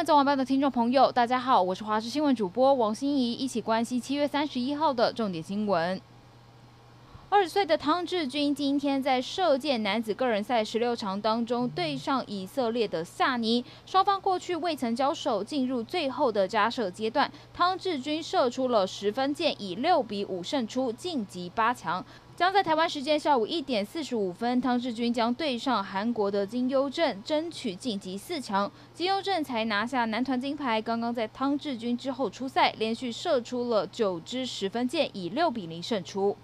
闻早晚报的听众朋友，大家好，我是华视新闻主播王心怡，一起关心七月三十一号的重点新闻。二十岁的汤智军今天在射箭男子个人赛十六强当中对上以色列的萨尼，双方过去未曾交手，进入最后的加射阶段，汤智军射出了十分箭，以六比五胜出，晋级八强。将在台湾时间下午一点四十五分，汤智军将对上韩国的金优正，争取晋级四强。金优正才拿下男团金牌，刚刚在汤智军之后出赛，连续射出了九支十分箭，以六比零胜出。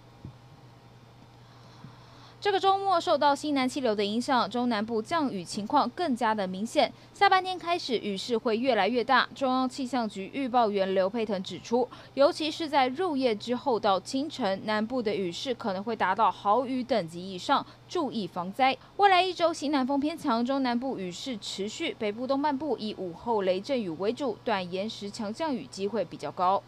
这个周末受到西南气流的影响，中南部降雨情况更加的明显。下半天开始雨势会越来越大。中央气象局预报员刘佩腾指出，尤其是在入夜之后到清晨，南部的雨势可能会达到豪雨等级以上，注意防灾。未来一周西南风偏强，中南部雨势持续，北部东半部以午后雷阵雨为主，短延时强降雨机会比较高。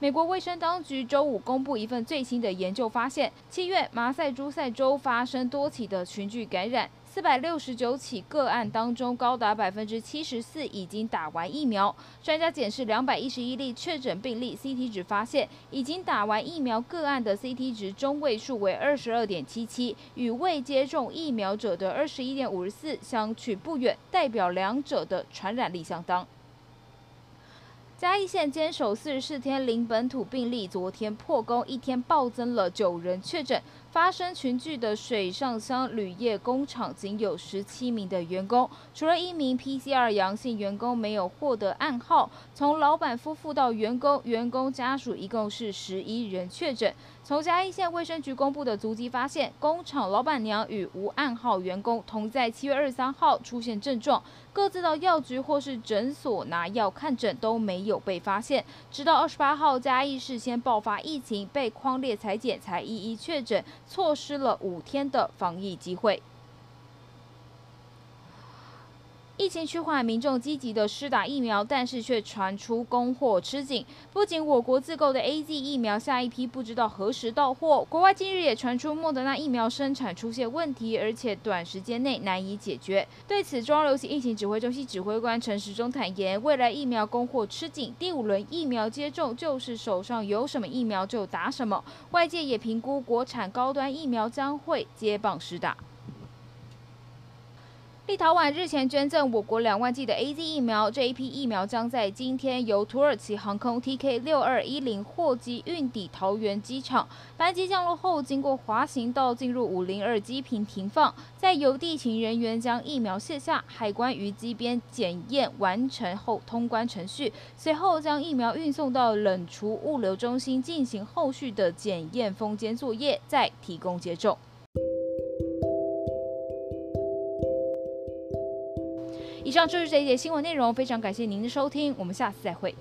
美国卫生当局周五公布一份最新的研究，发现七月马赛诸塞州发生多起的群聚感染，四百六十九起个案当中，高达百分之七十四已经打完疫苗。专家检视两百一十一例确诊病例，CT 值发现已经打完疫苗个案的 CT 值中位数为二十二点七七，与未接种疫苗者的二十一点五十四相去不远，代表两者的传染力相当。嘉义县坚守四十四天零本土病例，昨天破功，一天暴增了九人确诊。发生群聚的水上乡铝业工厂仅有十七名的员工，除了一名 PCR 阳性员工没有获得暗号。从老板夫妇到员工、员工家属，一共是十一人确诊。从嘉义县卫生局公布的足迹发现，工厂老板娘与无暗号员工同在七月二十三号出现症状，各自到药局或是诊所拿药看诊都没有被发现。直到二十八号，嘉义市先爆发疫情，被框列裁剪才一一确诊。错失了五天的防疫机会。疫情趋缓，民众积极的施打疫苗，但是却传出供货吃紧。不仅我国自购的 AZ 疫苗下一批不知道何时到货，国外近日也传出莫德纳疫苗生产出现问题，而且短时间内难以解决。对此，中央流行疫情指挥中心指挥官陈时中坦言，未来疫苗供货吃紧，第五轮疫苗接种就是手上有什么疫苗就打什么。外界也评估国产高端疫苗将会接棒施打。立陶宛日前捐赠我国两万剂的 AZ 疫苗，这一批疫苗将在今天由土耳其航空 TK 六二一零货机运抵桃园机场。班机降落后，经过滑行道进入五零二机坪停放，在由地勤人员将疫苗卸下，海关于机边检验完成后通关程序，随后将疫苗运送到冷储物流中心进行后续的检验封监作业，再提供接种。以上就是这一节新闻内容，非常感谢您的收听，我们下次再会。